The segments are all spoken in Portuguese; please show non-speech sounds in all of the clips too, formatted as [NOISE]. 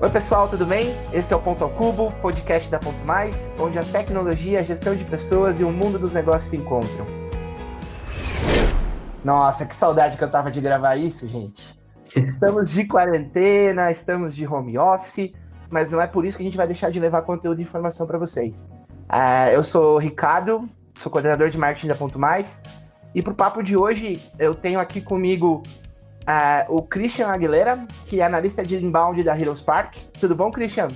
Oi pessoal, tudo bem? Esse é o Ponto ao Cubo, podcast da Ponto Mais, onde a tecnologia, a gestão de pessoas e o mundo dos negócios se encontram. Nossa, que saudade que eu tava de gravar isso, gente. [LAUGHS] Estamos de quarentena, estamos de home office, mas não é por isso que a gente vai deixar de levar conteúdo e informação para vocês. Uh, eu sou o Ricardo, sou coordenador de marketing da Ponto Mais, e para o papo de hoje eu tenho aqui comigo Uh, o Christian Aguilera, que é analista de inbound da Heroes Park. Tudo bom, Christian?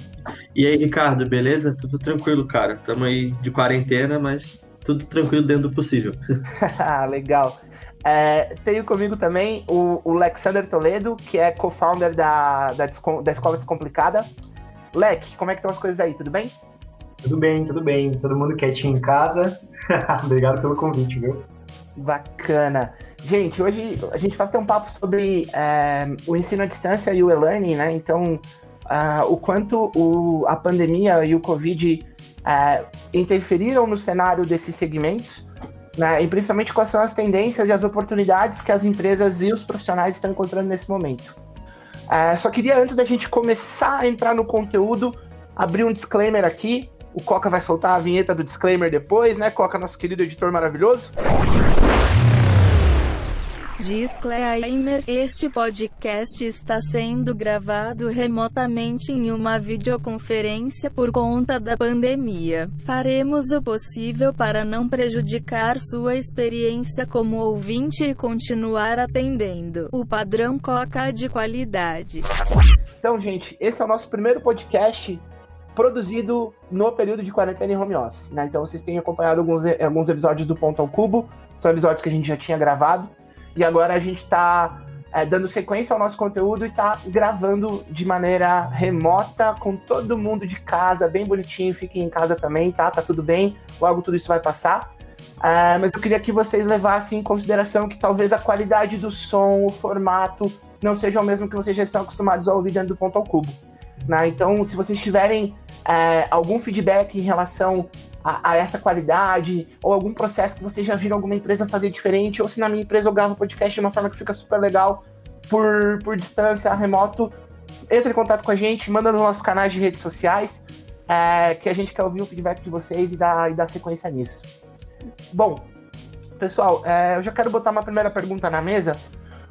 E aí, Ricardo, beleza? Tudo tranquilo, cara. Estamos aí de quarentena, mas tudo tranquilo dentro do possível. [LAUGHS] [LAUGHS] Legal. É, tenho comigo também o, o Alexander Toledo, que é co-founder da, da, da Escola Descomplicada. Leque, como é que estão as coisas aí? Tudo bem? Tudo bem, tudo bem. Todo mundo quietinho em casa. [LAUGHS] Obrigado pelo convite, viu? Bacana. Gente, hoje a gente vai ter um papo sobre é, o ensino à distância e o e-learning, né? Então, uh, o quanto o, a pandemia e o Covid uh, interferiram no cenário desses segmentos, né? E principalmente quais são as tendências e as oportunidades que as empresas e os profissionais estão encontrando nesse momento. Uh, só queria, antes da gente começar a entrar no conteúdo, abrir um disclaimer aqui. O Coca vai soltar a vinheta do disclaimer depois, né? Coca, nosso querido editor maravilhoso. Disclaimer: Este podcast está sendo gravado remotamente em uma videoconferência por conta da pandemia. Faremos o possível para não prejudicar sua experiência como ouvinte e continuar atendendo o padrão Coca de qualidade. Então, gente, esse é o nosso primeiro podcast produzido no período de quarentena em home office. Né? Então vocês têm acompanhado alguns, alguns episódios do Ponto ao Cubo, são episódios que a gente já tinha gravado. E agora a gente está é, dando sequência ao nosso conteúdo e está gravando de maneira remota, com todo mundo de casa, bem bonitinho. Fiquem em casa também, tá? Tá tudo bem. Logo tudo isso vai passar. É, mas eu queria que vocês levassem em consideração que talvez a qualidade do som, o formato, não seja o mesmo que vocês já estão acostumados a ouvir dentro do ponto ao cubo. Né? Então, se vocês tiverem é, algum feedback em relação a, a, essa qualidade, ou algum processo que vocês já viram alguma empresa fazer diferente, ou se na minha empresa eu gravo podcast de uma forma que fica super legal por, por distância, remoto, entre em contato com a gente, manda nos nossos canais de redes sociais, é, que a gente quer ouvir o feedback de vocês e dar, e dar sequência nisso. Bom, pessoal, é, eu já quero botar uma primeira pergunta na mesa,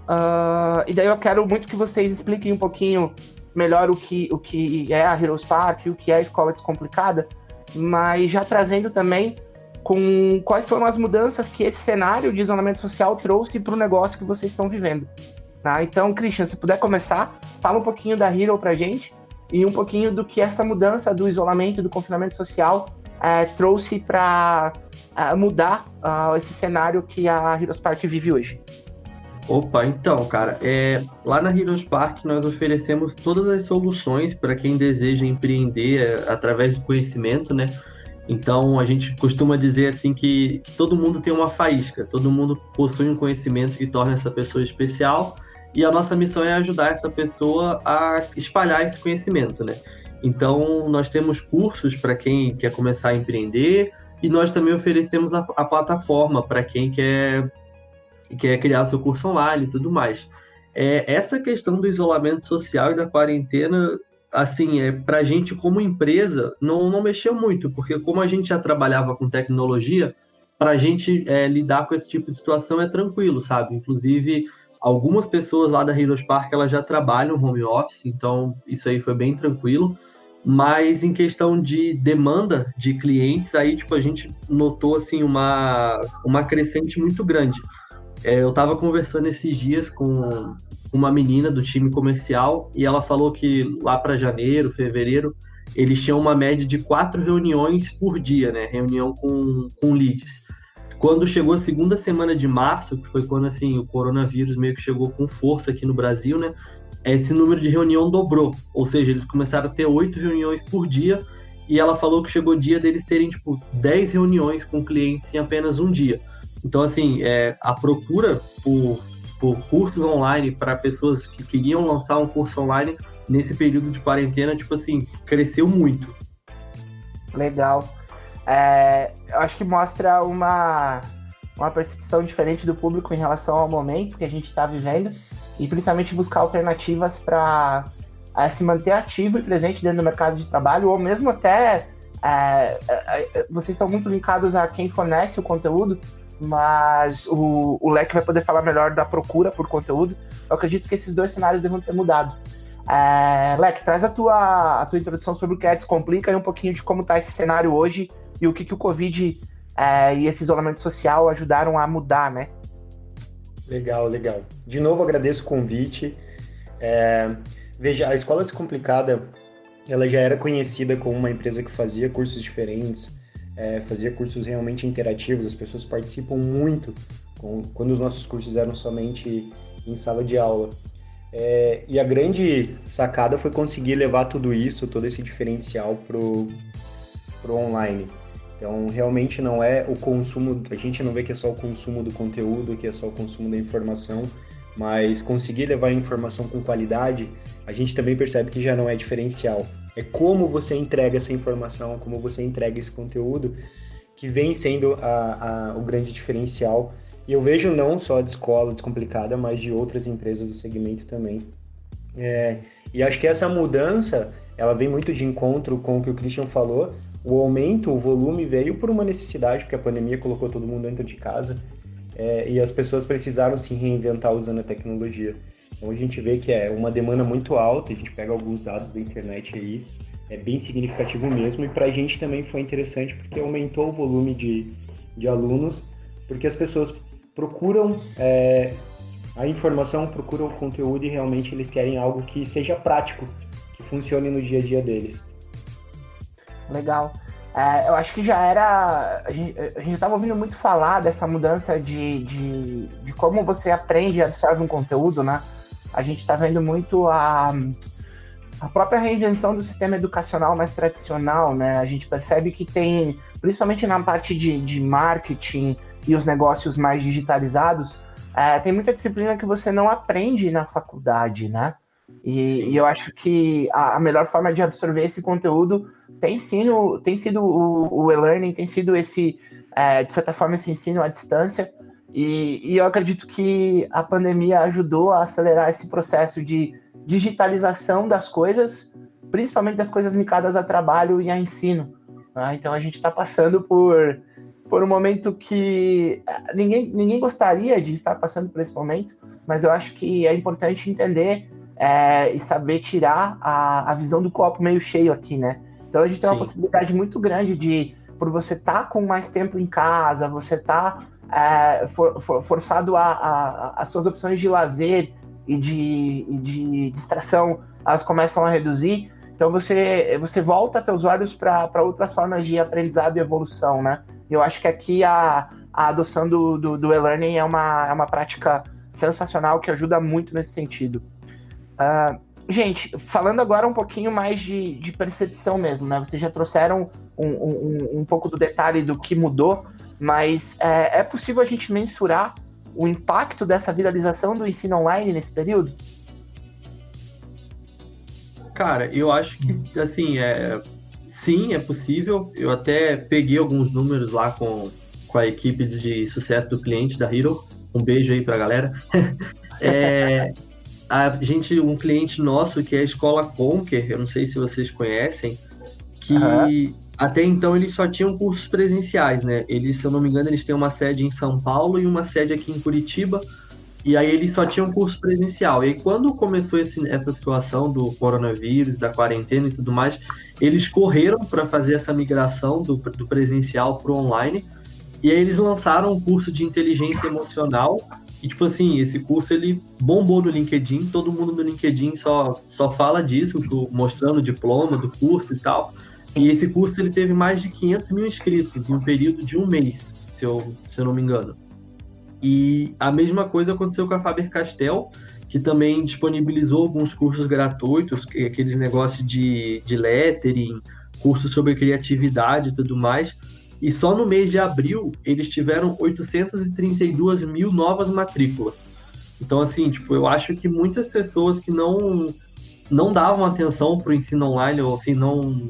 uh, e daí eu quero muito que vocês expliquem um pouquinho melhor o que, o que é a Heroes Park, o que é a Escola Descomplicada, mas já trazendo também com quais foram as mudanças que esse cenário de isolamento social trouxe para o negócio que vocês estão vivendo. Tá? Então, Christian, se puder começar, fala um pouquinho da Hero para gente e um pouquinho do que essa mudança do isolamento, do confinamento social é, trouxe para é, mudar uh, esse cenário que a Heroes Park vive hoje. Opa, então, cara, é, lá na Heroes Park nós oferecemos todas as soluções para quem deseja empreender é, através do conhecimento, né? Então a gente costuma dizer assim que, que, todo mundo tem uma faísca, todo mundo possui um conhecimento que torna essa pessoa especial e a nossa missão é ajudar essa pessoa a espalhar esse conhecimento, né? Então nós temos cursos para quem quer começar a empreender e nós também oferecemos a, a plataforma para quem quer quer criar seu curso online e tudo mais. É, essa questão do isolamento social e da quarentena, assim, é, para a gente como empresa, não, não mexeu muito, porque como a gente já trabalhava com tecnologia, para a gente é, lidar com esse tipo de situação é tranquilo, sabe? Inclusive, algumas pessoas lá da Heroes Park elas já trabalham home office, então isso aí foi bem tranquilo. Mas em questão de demanda de clientes, aí tipo a gente notou assim uma, uma crescente muito grande. É, eu estava conversando esses dias com uma menina do time comercial e ela falou que lá para janeiro, fevereiro, eles tinham uma média de quatro reuniões por dia, né? Reunião com, com leads. Quando chegou a segunda semana de março, que foi quando assim o coronavírus meio que chegou com força aqui no Brasil, né? Esse número de reunião dobrou, ou seja, eles começaram a ter oito reuniões por dia e ela falou que chegou o dia deles terem tipo dez reuniões com clientes em apenas um dia. Então, assim, é, a procura por, por cursos online para pessoas que queriam lançar um curso online nesse período de quarentena, tipo assim, cresceu muito. Legal. É, eu acho que mostra uma, uma percepção diferente do público em relação ao momento que a gente está vivendo e principalmente buscar alternativas para é, se manter ativo e presente dentro do mercado de trabalho, ou mesmo até é, é, é, vocês estão muito linkados a quem fornece o conteúdo, mas o, o Leque vai poder falar melhor da procura por conteúdo. Eu acredito que esses dois cenários devem ter mudado. É, Leque, traz a tua, a tua introdução sobre o que é Descomplica e um pouquinho de como está esse cenário hoje e o que, que o Covid é, e esse isolamento social ajudaram a mudar, né? Legal, legal. De novo, agradeço o convite. É, veja, a Escola Descomplicada, ela já era conhecida como uma empresa que fazia cursos diferentes, é, fazia cursos realmente interativos, as pessoas participam muito com, quando os nossos cursos eram somente em sala de aula. É, e a grande sacada foi conseguir levar tudo isso, todo esse diferencial pro, pro online. Então, realmente não é o consumo, a gente não vê que é só o consumo do conteúdo, que é só o consumo da informação, mas conseguir levar informação com qualidade, a gente também percebe que já não é diferencial. É como você entrega essa informação, como você entrega esse conteúdo, que vem sendo a, a, o grande diferencial. E eu vejo não só de escola descomplicada, mas de outras empresas do segmento também. É, e acho que essa mudança, ela vem muito de encontro com o que o Christian falou, o aumento, o volume veio por uma necessidade, porque a pandemia colocou todo mundo dentro de casa é, e as pessoas precisaram se reinventar usando a tecnologia. Então a gente vê que é uma demanda muito alta, a gente pega alguns dados da internet aí, é bem significativo mesmo, e para a gente também foi interessante porque aumentou o volume de, de alunos, porque as pessoas procuram é, a informação, procuram o conteúdo e realmente eles querem algo que seja prático, que funcione no dia a dia deles. Legal. É, eu acho que já era. A gente, estava ouvindo muito falar dessa mudança de, de, de como você aprende e absorve um conteúdo, né? A gente está vendo muito a, a própria reinvenção do sistema educacional mais tradicional, né? A gente percebe que tem, principalmente na parte de, de marketing e os negócios mais digitalizados, é, tem muita disciplina que você não aprende na faculdade, né? E, e, eu acho que a, a, melhor forma de absorver esse conteúdo tem sido, tem sido o, o e-learning, tem sido esse, é, de certa forma, esse ensino à distância. E, e, eu acredito que a pandemia ajudou a acelerar esse processo de digitalização das coisas, principalmente das coisas ligadas a trabalho e a ensino. Né? Então a gente está passando por, por um momento que é, ninguém, ninguém gostaria de estar passando por esse momento, mas eu acho que é importante entender é, e saber tirar a, a visão do copo meio cheio aqui, né? Então a gente tem uma possibilidade muito grande de, por você estar tá com mais tempo em casa, você tá é, for, for, forçado a, a, as suas opções de lazer e de, e de distração, elas começam a reduzir. Então você, você volta teus olhos para outras formas de aprendizado e evolução, né? Eu acho que aqui a, a adoção do, do, do e-learning é uma, é uma prática sensacional que ajuda muito nesse sentido. Uh, gente, falando agora um pouquinho mais de, de percepção mesmo, né? Vocês já trouxeram um, um, um pouco do detalhe do que mudou, mas é, é, possível a gente mensurar o impacto dessa viralização do ensino online nesse período? Cara, eu acho que, assim, é, sim, é possível. Eu até peguei alguns números lá com, com a equipe de sucesso do cliente da Hero. Um beijo aí pra galera. [LAUGHS] é, a gente, um cliente nosso que é a Escola Conquer, eu não sei se vocês conhecem, que uhum. até então eles só tinham cursos presenciais, né? Eles, se eu não me engano, eles têm uma sede em São Paulo e uma sede aqui em Curitiba, e aí eles só tinham curso presencial. E aí, quando começou esse, essa situação do coronavírus, da quarentena e tudo mais, eles correram para fazer essa migração do, do presencial para o online. E aí eles lançaram um curso de inteligência emocional e, tipo assim, esse curso ele bombou no LinkedIn, todo mundo no LinkedIn só, só fala disso, mostrando o diploma do curso e tal. E esse curso ele teve mais de 500 mil inscritos em um período de um mês, se eu, se eu não me engano. E a mesma coisa aconteceu com a Faber-Castell, que também disponibilizou alguns cursos gratuitos, aqueles negócios de, de lettering, cursos sobre criatividade e tudo mais. E só no mês de abril eles tiveram 832 mil novas matrículas. Então, assim, tipo, eu acho que muitas pessoas que não não davam atenção para o ensino online ou assim não,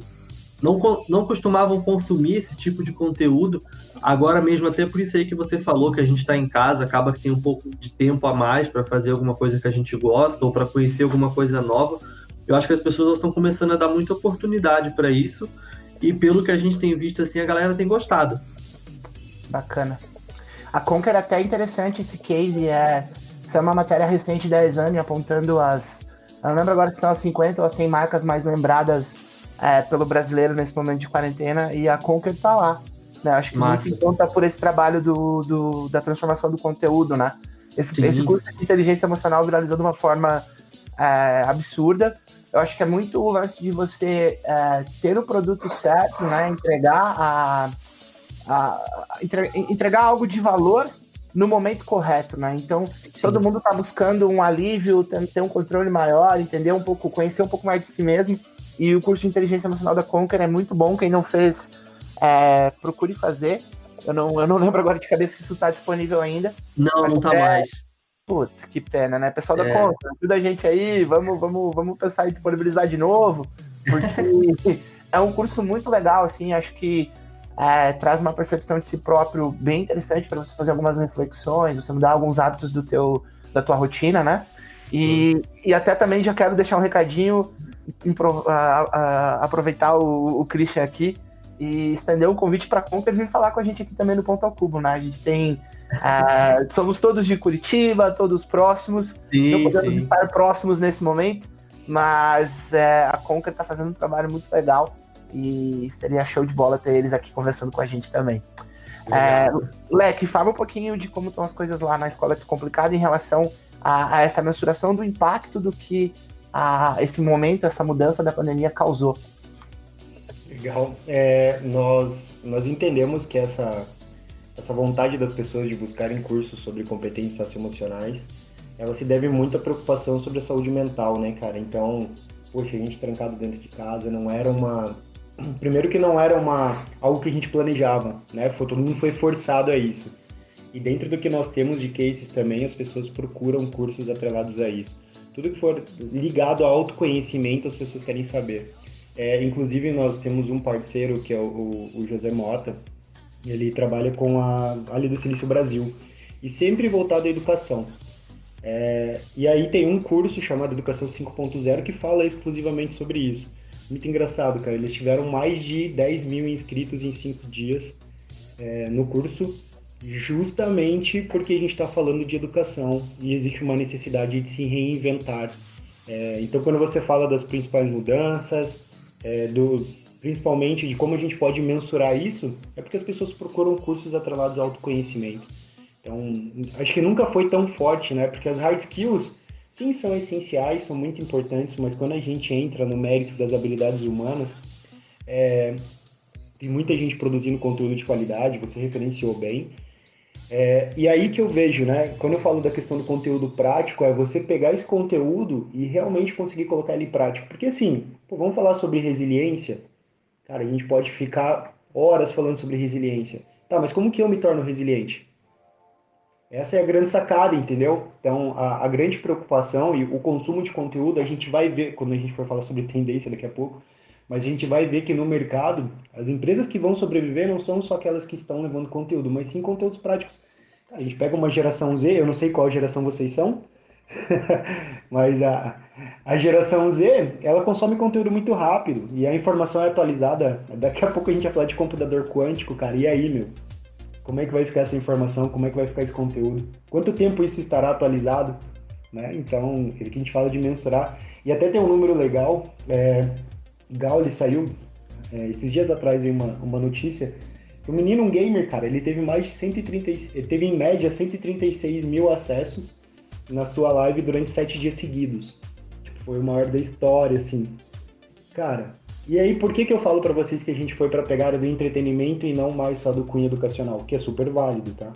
não não costumavam consumir esse tipo de conteúdo, agora mesmo até por isso aí que você falou que a gente está em casa, acaba que tem um pouco de tempo a mais para fazer alguma coisa que a gente gosta ou para conhecer alguma coisa nova eu acho que as pessoas estão começando a dar muita oportunidade para isso. E pelo que a gente tem visto, assim, a galera tem gostado. Bacana. A Conquer é até interessante esse case, é, isso é uma matéria recente da Exame apontando as. Eu não lembro agora se são as 50 ou as 100 marcas mais lembradas é, pelo brasileiro nesse momento de quarentena, e a Conquer tá lá. Né? Acho que Massa. muito conta por esse trabalho do, do, da transformação do conteúdo, né? Esse, esse curso de inteligência emocional viralizou de uma forma é, absurda. Eu acho que é muito o lance de você é, ter o produto certo, né? Entregar a, a, a entregar algo de valor no momento correto, né? Então, Sim. todo mundo está buscando um alívio, ter um controle maior, entender um pouco, conhecer um pouco mais de si mesmo. E o curso de inteligência emocional da Conquer é muito bom. Quem não fez, é, procure fazer. Eu não, eu não lembro agora de cabeça se isso está disponível ainda. Não, não está mais. Puta, que pena, né? Pessoal da é. Conquer, ajuda a gente aí, vamos, vamos, vamos pensar em disponibilizar de novo, porque [LAUGHS] é um curso muito legal, assim, acho que é, traz uma percepção de si próprio bem interessante para você fazer algumas reflexões, você mudar alguns hábitos do teu, da tua rotina, né? E, uhum. e até também já quero deixar um recadinho, aproveitar o, o Christian aqui e estender um convite para a Conquer vir falar com a gente aqui também no Ponto ao Cubo, né? A gente tem. Uh, somos todos de Curitiba, todos próximos. Sim, não podemos sim. estar próximos nesse momento, mas é, a Conquer está fazendo um trabalho muito legal e seria show de bola ter eles aqui conversando com a gente também. É, Leque, fala um pouquinho de como estão as coisas lá na Escola Descomplicada em relação a, a essa mensuração do impacto do que a, esse momento, essa mudança da pandemia causou. Legal. É, nós, nós entendemos que essa, essa vontade das pessoas de buscarem cursos sobre competências socioemocionais, ela se deve muito à preocupação sobre a saúde mental, né, cara? Então, poxa, a gente trancado dentro de casa não era uma [CLEARS THROAT] primeiro que não era uma algo que a gente planejava, né? Foi, todo mundo foi forçado a isso. E dentro do que nós temos de cases também, as pessoas procuram cursos atrelados a isso. Tudo que for ligado ao autoconhecimento, as pessoas querem saber. É, inclusive, nós temos um parceiro que é o, o José Mota, ele trabalha com a ali do Silício Brasil e sempre voltado à educação. É, e aí tem um curso chamado Educação 5.0 que fala exclusivamente sobre isso muito engraçado, cara. Eles tiveram mais de 10 mil inscritos em 5 dias é, no curso, justamente porque a gente está falando de educação e existe uma necessidade de se reinventar. É, então, quando você fala das principais mudanças, é, do, principalmente de como a gente pode mensurar isso, é porque as pessoas procuram cursos atrelados ao autoconhecimento. Então, acho que nunca foi tão forte, né? Porque as hard skills sim, são essenciais, são muito importantes, mas quando a gente entra no mérito das habilidades humanas, é, tem muita gente produzindo conteúdo de qualidade, você referenciou bem. É, e aí que eu vejo, né? Quando eu falo da questão do conteúdo prático, é você pegar esse conteúdo e realmente conseguir colocar ele prático. Porque assim, pô, vamos falar sobre resiliência. Cara, a gente pode ficar horas falando sobre resiliência. Tá, mas como que eu me torno resiliente? Essa é a grande sacada, entendeu? Então, a, a, grande preocupação e o consumo de conteúdo, a gente vai ver, quando a gente for falar sobre tendência daqui a pouco, mas a gente vai ver que no mercado, as empresas que vão sobreviver não são só aquelas que estão levando conteúdo, mas sim conteúdos práticos. A gente pega uma geração Z, eu não sei qual geração vocês são, [LAUGHS] mas a, a geração Z, ela consome conteúdo muito rápido e a informação é atualizada. Daqui a pouco a gente vai falar de computador quântico, cara, e aí, meu? Como é que vai ficar essa informação? Como é que vai ficar esse conteúdo? Quanto tempo isso estará atualizado? Né? Então, ele que a gente fala de mensurar. E até tem um número legal. É, Gauli saiu é, esses dias atrás uma, uma notícia. O menino, um gamer, cara, ele teve mais de 130, ele teve em média 136 mil acessos na sua live durante sete dias seguidos. Foi o maior da história, assim. Cara, e aí, por que, que eu falo para vocês que a gente foi para pegar do entretenimento e não mais só do cunho educacional? Que é super válido, tá?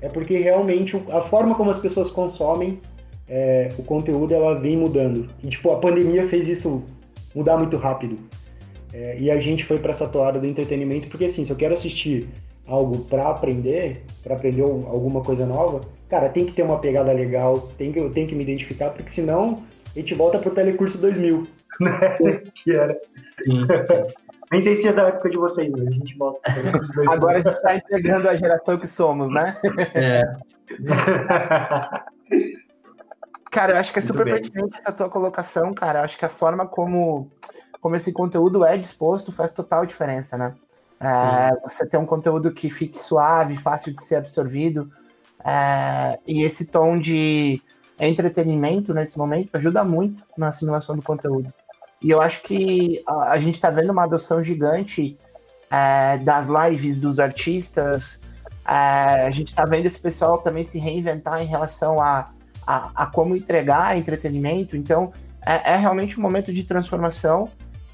É porque realmente a forma como as pessoas consomem é, o conteúdo ela vem mudando. E, tipo, a pandemia fez isso mudar muito rápido. É, e a gente foi para essa toada do entretenimento, porque assim, se eu quero assistir algo para aprender, para aprender alguma coisa nova, cara, tem que ter uma pegada legal, tem que, eu tenho que me identificar, porque senão a gente volta pro Telecurso 2000, [LAUGHS] né? que era. Sim, sim. [LAUGHS] Nem sei se é da época de vocês, mas a gente volta. Agora a gente está integrando a geração que somos, né? É. [LAUGHS] Cara, eu acho que é Muito super bem. pertinente essa tua colocação, cara. Eu acho que a forma como, como esse conteúdo é disposto faz total diferença, né? É, você ter um conteúdo que fique suave, fácil de ser absorvido, é, e esse tom de entretenimento nesse momento ajuda muito na assimilação do conteúdo. E eu acho que a, a gente está vendo uma adoção gigante é, das lives dos artistas. É, a gente está vendo esse pessoal também se reinventar em relação a, a, a como entregar entretenimento. Então, é, é realmente um momento de transformação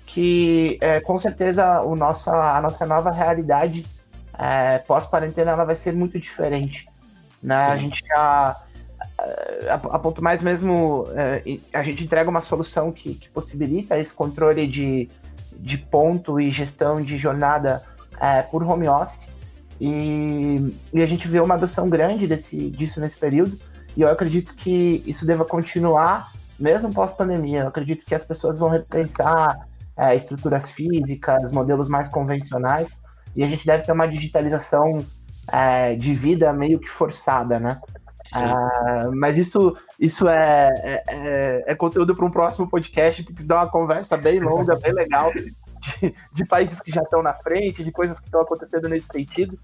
que, é, com certeza, o nossa, a nossa nova realidade é, pós-quarentena ela vai ser muito diferente. Né? A gente já é, a, a ponto mais mesmo é, a gente entrega uma solução que, que possibilita esse controle de, de ponto e gestão de jornada é, por home office e, e a gente vê uma adoção grande desse, disso nesse período e eu acredito que isso deva continuar mesmo pós-pandemia. Eu acredito que as pessoas vão repensar é, estruturas físicas, modelos mais convencionais e a gente deve ter uma digitalização de vida meio que forçada, né? Ah, mas isso, isso é, é, é- é conteúdo para um próximo podcast, que precisa dar uma conversa bem longa, bem legal, de, de países que já estão na frente, de coisas que estão acontecendo nesse sentido.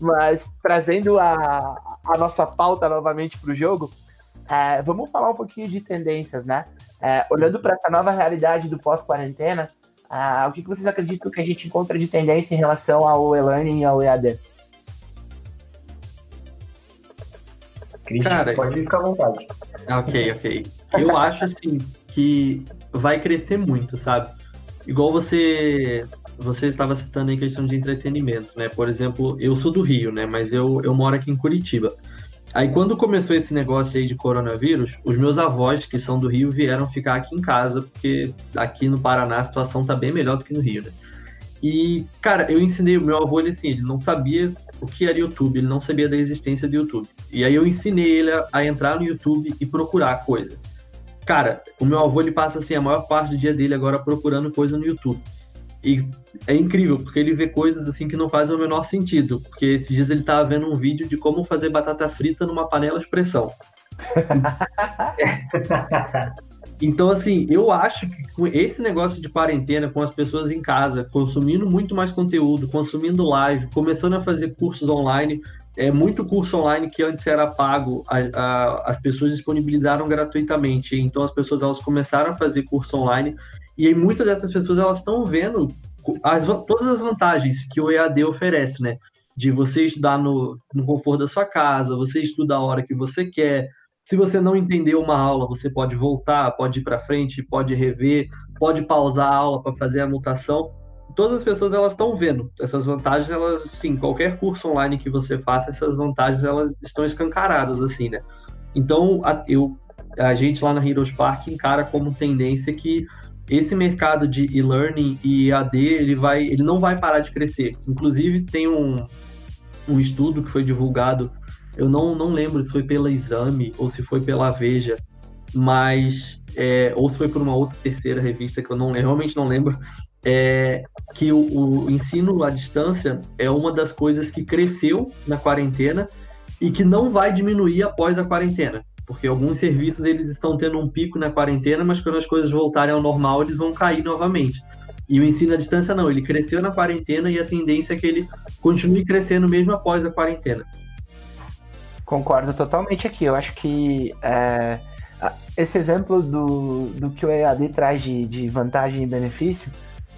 Mas trazendo a, a nossa pauta novamente para o jogo, é, vamos falar um pouquinho de tendências, né? É, olhando para essa nova realidade do pós-quarentena, ah, o que, que vocês acreditam que a gente encontra de tendência em relação ao e-learning e ao EAD? Cara, pode ficar à vontade. Ok, ok. Eu acho assim que vai crescer muito, sabe? Igual você você estava citando em questão de entretenimento, né? Por exemplo, eu sou do Rio, né? Mas eu, eu moro aqui em Curitiba. Aí quando começou esse negócio aí de coronavírus, os meus avós, que são do Rio, vieram ficar aqui em casa, porque aqui no Paraná a situação tá bem melhor do que no Rio, né? E, cara, eu ensinei o meu avô, ele assim, ele não sabia o que era YouTube, ele não sabia da existência do YouTube. E aí eu ensinei ele a, a entrar no YouTube e procurar coisa. Cara, o meu avô ele passa assim a maior parte do dia dele agora procurando coisa no YouTube. E é incrível, porque ele vê coisas assim que não fazem o menor sentido. Porque esses dias ele tava vendo um vídeo de como fazer batata frita numa panela de pressão. [LAUGHS] [LAUGHS] Então, assim, eu acho que com esse negócio de quarentena, com as pessoas em casa, consumindo muito mais conteúdo, consumindo live, começando a fazer cursos online, é muito curso online que antes era pago, a- a- as pessoas disponibilizaram gratuitamente. Então, as pessoas elas começaram a fazer curso online e aí muitas dessas pessoas elas estão vendo as todas as vantagens que o EAD oferece, né? De você estudar no, no conforto da sua casa, você estuda a hora que você quer, se você não entendeu uma aula, você pode voltar, pode ir para frente, pode rever, pode pausar a aula para fazer a anotação. Todas as pessoas elas estão vendo essas vantagens, elas sim, qualquer curso online que você faça, essas vantagens elas estão escancaradas assim, né? Então, a, eu a gente lá na Heroes Park encara como tendência que esse mercado de e-learning e EAD, ele vai, ele não vai parar de crescer. Inclusive tem um um estudo que foi divulgado eu não, não lembro se foi pela Exame ou se foi pela Veja, mas é, ou se foi por uma outra terceira revista que eu não eu realmente não lembro, é, que o, o ensino à distância é uma das coisas que cresceu na quarentena e que não vai diminuir após a quarentena, porque alguns serviços eles estão tendo um pico na quarentena, mas quando as coisas voltarem ao normal eles vão cair novamente. E o ensino à distância não, ele cresceu na quarentena e a tendência é que ele continue crescendo mesmo após a quarentena. Concordo totalmente aqui. Eu acho que é, esse exemplo do, do que o EAD traz de, de vantagem e benefício,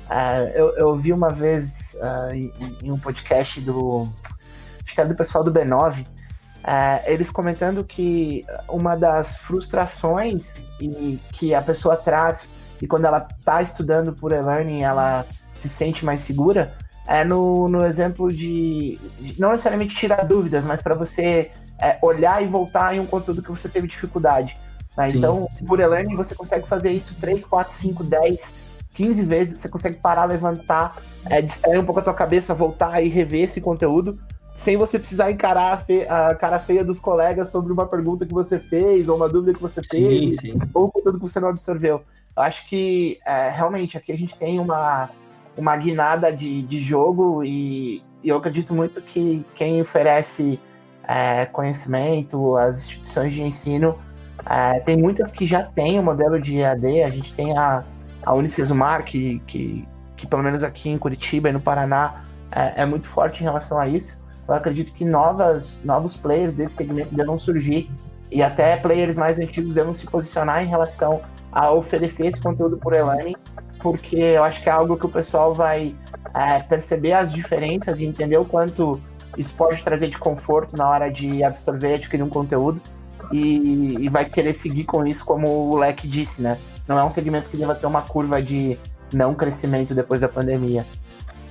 é, eu, eu vi uma vez é, em, em um podcast do. Acho que era do pessoal do B9, é, eles comentando que uma das frustrações e que a pessoa traz e quando ela está estudando por e-learning ela se sente mais segura é no, no exemplo de não necessariamente tirar dúvidas, mas para você é, olhar e voltar em um conteúdo que você teve dificuldade. né? Então, por e-learning, você consegue fazer isso 3, 4, 5, 10, 15 vezes. Você consegue parar, levantar, é, distrair um pouco a tua cabeça, voltar e rever esse conteúdo, sem você precisar encarar a, fe- a cara feia dos colegas sobre uma pergunta que você fez, ou uma dúvida que você teve, Sim, sim. ou um conteúdo que você não absorveu. Eu acho que é, realmente aqui a gente tem uma, uma guinada de, de jogo e, e eu acredito muito que quem oferece é, conhecimento, as instituições de ensino, É, tem muitas que já têm o modelo de EAD, a gente tem a, a Unicesumar, que, que, que pelo menos aqui em Curitiba e no Paraná é, é muito forte em relação a isso. Eu acredito que novas, novos players desse segmento devam surgir e até players mais antigos devam se posicionar em relação a oferecer esse conteúdo por e-learning, porque eu acho que é algo que o pessoal vai é, perceber as diferenças e entender o quanto isso pode trazer de conforto na hora de absorver e adquirir um conteúdo e, e vai querer seguir com isso, como o Leque disse, né? Não é um segmento que deva ter uma curva de não crescimento depois da pandemia.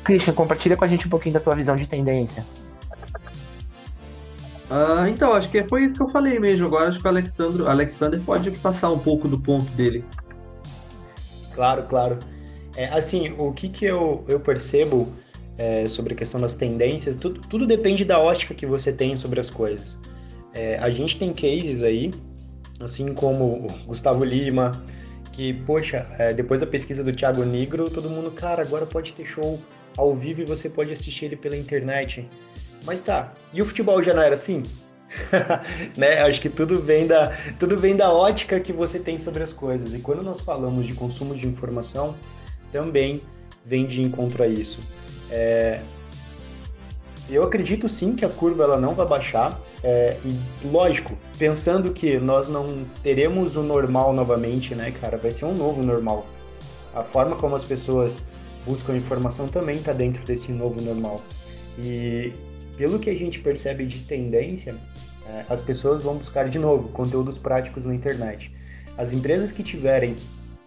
Christian, compartilha com a gente um pouquinho da tua visão de tendência. Ah, então, acho que foi isso que eu falei mesmo. Agora acho que o Alexandre, Alexander pode passar um pouco do ponto dele. Claro, claro. É, assim, o que, que eu, eu percebo é, sobre a questão das tendências, tudo, tudo depende da ótica que você tem sobre as coisas. É, a gente tem cases aí, assim como o Gustavo Lima, que, poxa, é, depois da pesquisa do Thiago Negro, todo mundo, cara, agora pode ter show ao vivo e você pode assistir ele pela internet. Mas tá, e o futebol já não era assim? [LAUGHS] né? Acho que tudo vem, da, tudo vem da ótica que você tem sobre as coisas. E quando nós falamos de consumo de informação, também vem de encontro a isso. É... Eu acredito sim que a curva ela não vai baixar. É... e lógico, pensando que nós não teremos o normal novamente, né, cara? Vai ser um novo normal. A forma como as pessoas buscam informação também está dentro desse novo normal. E pelo que a gente percebe de tendência, é, as pessoas vão buscar de novo conteúdos práticos na internet. As empresas que tiverem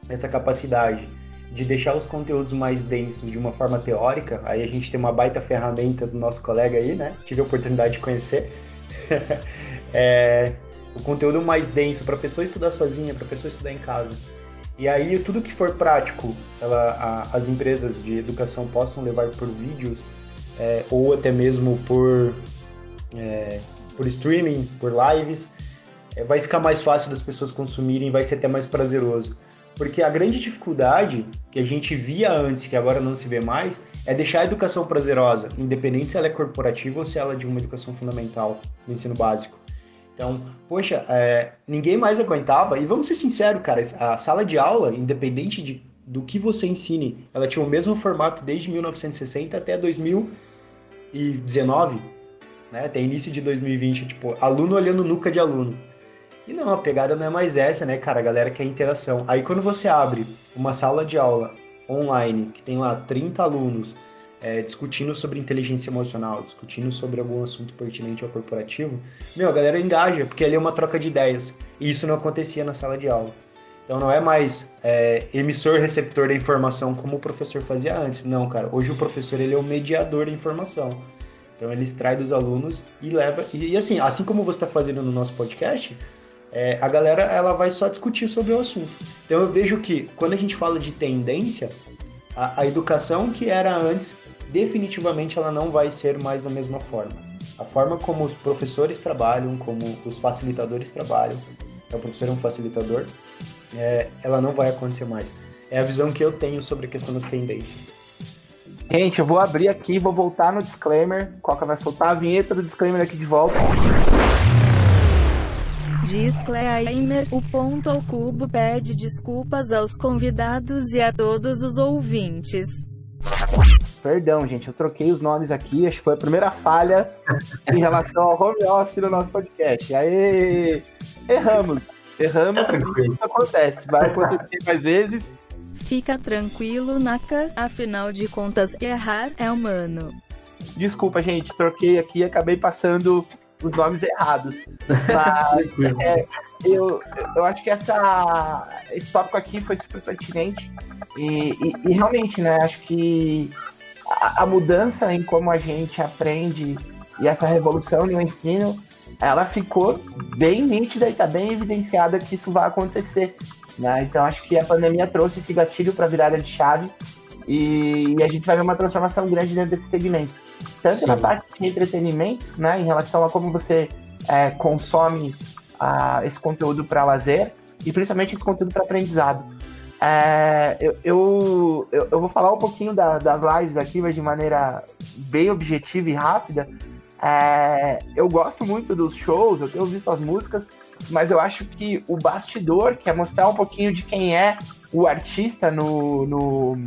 essa capacidade de deixar os conteúdos mais densos de uma forma teórica, aí a gente tem uma baita ferramenta do nosso colega aí, né? Tive a oportunidade de conhecer. [LAUGHS] é, o conteúdo mais denso para a pessoa estudar sozinha, para a pessoa estudar em casa. E aí tudo que for prático, ela, a, as empresas de educação possam levar por vídeos é, ou até mesmo por, é, por streaming, por lives, é, vai ficar mais fácil das pessoas consumirem, vai ser até mais prazeroso. Porque a grande dificuldade que a gente via antes, que agora não se vê mais, é deixar a educação prazerosa, independente se ela é corporativa ou se ela é de uma educação fundamental, no ensino básico. Então, poxa, é, ninguém mais aguentava, e vamos ser sinceros, cara, a sala de aula, independente de do que você ensine, ela tinha o mesmo formato desde 1960 até 2019, né? Até início de 2020, tipo, aluno olhando nuca de aluno. E não, a pegada não é mais essa, né, cara? A galera quer interação. Aí quando você abre uma sala de aula online, que tem lá 30 alunos é, discutindo sobre inteligência emocional, discutindo sobre algum assunto pertinente ao corporativo, meu, a galera engaja, porque ali é uma troca de ideias. E isso não acontecia na sala de aula. Então não é mais é, emissor-receptor da informação como o professor fazia antes. Não, cara. Hoje o professor ele é o mediador da informação. Então ele extrai dos alunos e leva. E, e assim, assim como você está fazendo no nosso podcast, é, a galera ela vai só discutir sobre o assunto. Então eu vejo que quando a gente fala de tendência, a, a educação que era antes, definitivamente ela não vai ser mais da mesma forma. A forma como os professores trabalham, como os facilitadores trabalham, é o professor é um facilitador, é, ela não vai acontecer mais. É a visão que eu tenho sobre a questão das tendências. Gente, eu vou abrir aqui, vou voltar no disclaimer. Coca vai soltar a vinheta do disclaimer aqui de volta. Disclaimer: O ponto ao cubo pede desculpas aos convidados e a todos os ouvintes. Perdão, gente, eu troquei os nomes aqui. Acho que foi a primeira falha em relação ao home office no nosso podcast. Aí, erramos. Erramos, isso acontece. Vai acontecer mais vezes. Fica tranquilo, Naka. Afinal de contas, errar é humano. Desculpa, gente. Troquei aqui e acabei passando os nomes errados. [LAUGHS] Mas é, eu, eu acho que essa, esse tópico aqui foi super pertinente. E, e, e realmente, né? Acho que a, a, mudança em como a gente aprende e essa revolução no ensino ela ficou bem nítida e está bem evidenciada que isso vai acontecer. Né? Então acho que a pandemia trouxe esse gatilho para virada de chave e, e, a gente vai ver uma transformação grande dentro desse segmento. Tanto Sim. na parte de entretenimento, né, em relação a como você é, consome a, esse conteúdo para lazer e principalmente esse conteúdo para aprendizado. É, eu, eu, eu, vou falar um pouquinho da, das lives aqui, mas de maneira bem objetiva e rápida, é, eu gosto muito dos shows, eu tenho visto as músicas, mas eu acho que o bastidor, que é mostrar um pouquinho de quem é o artista no, no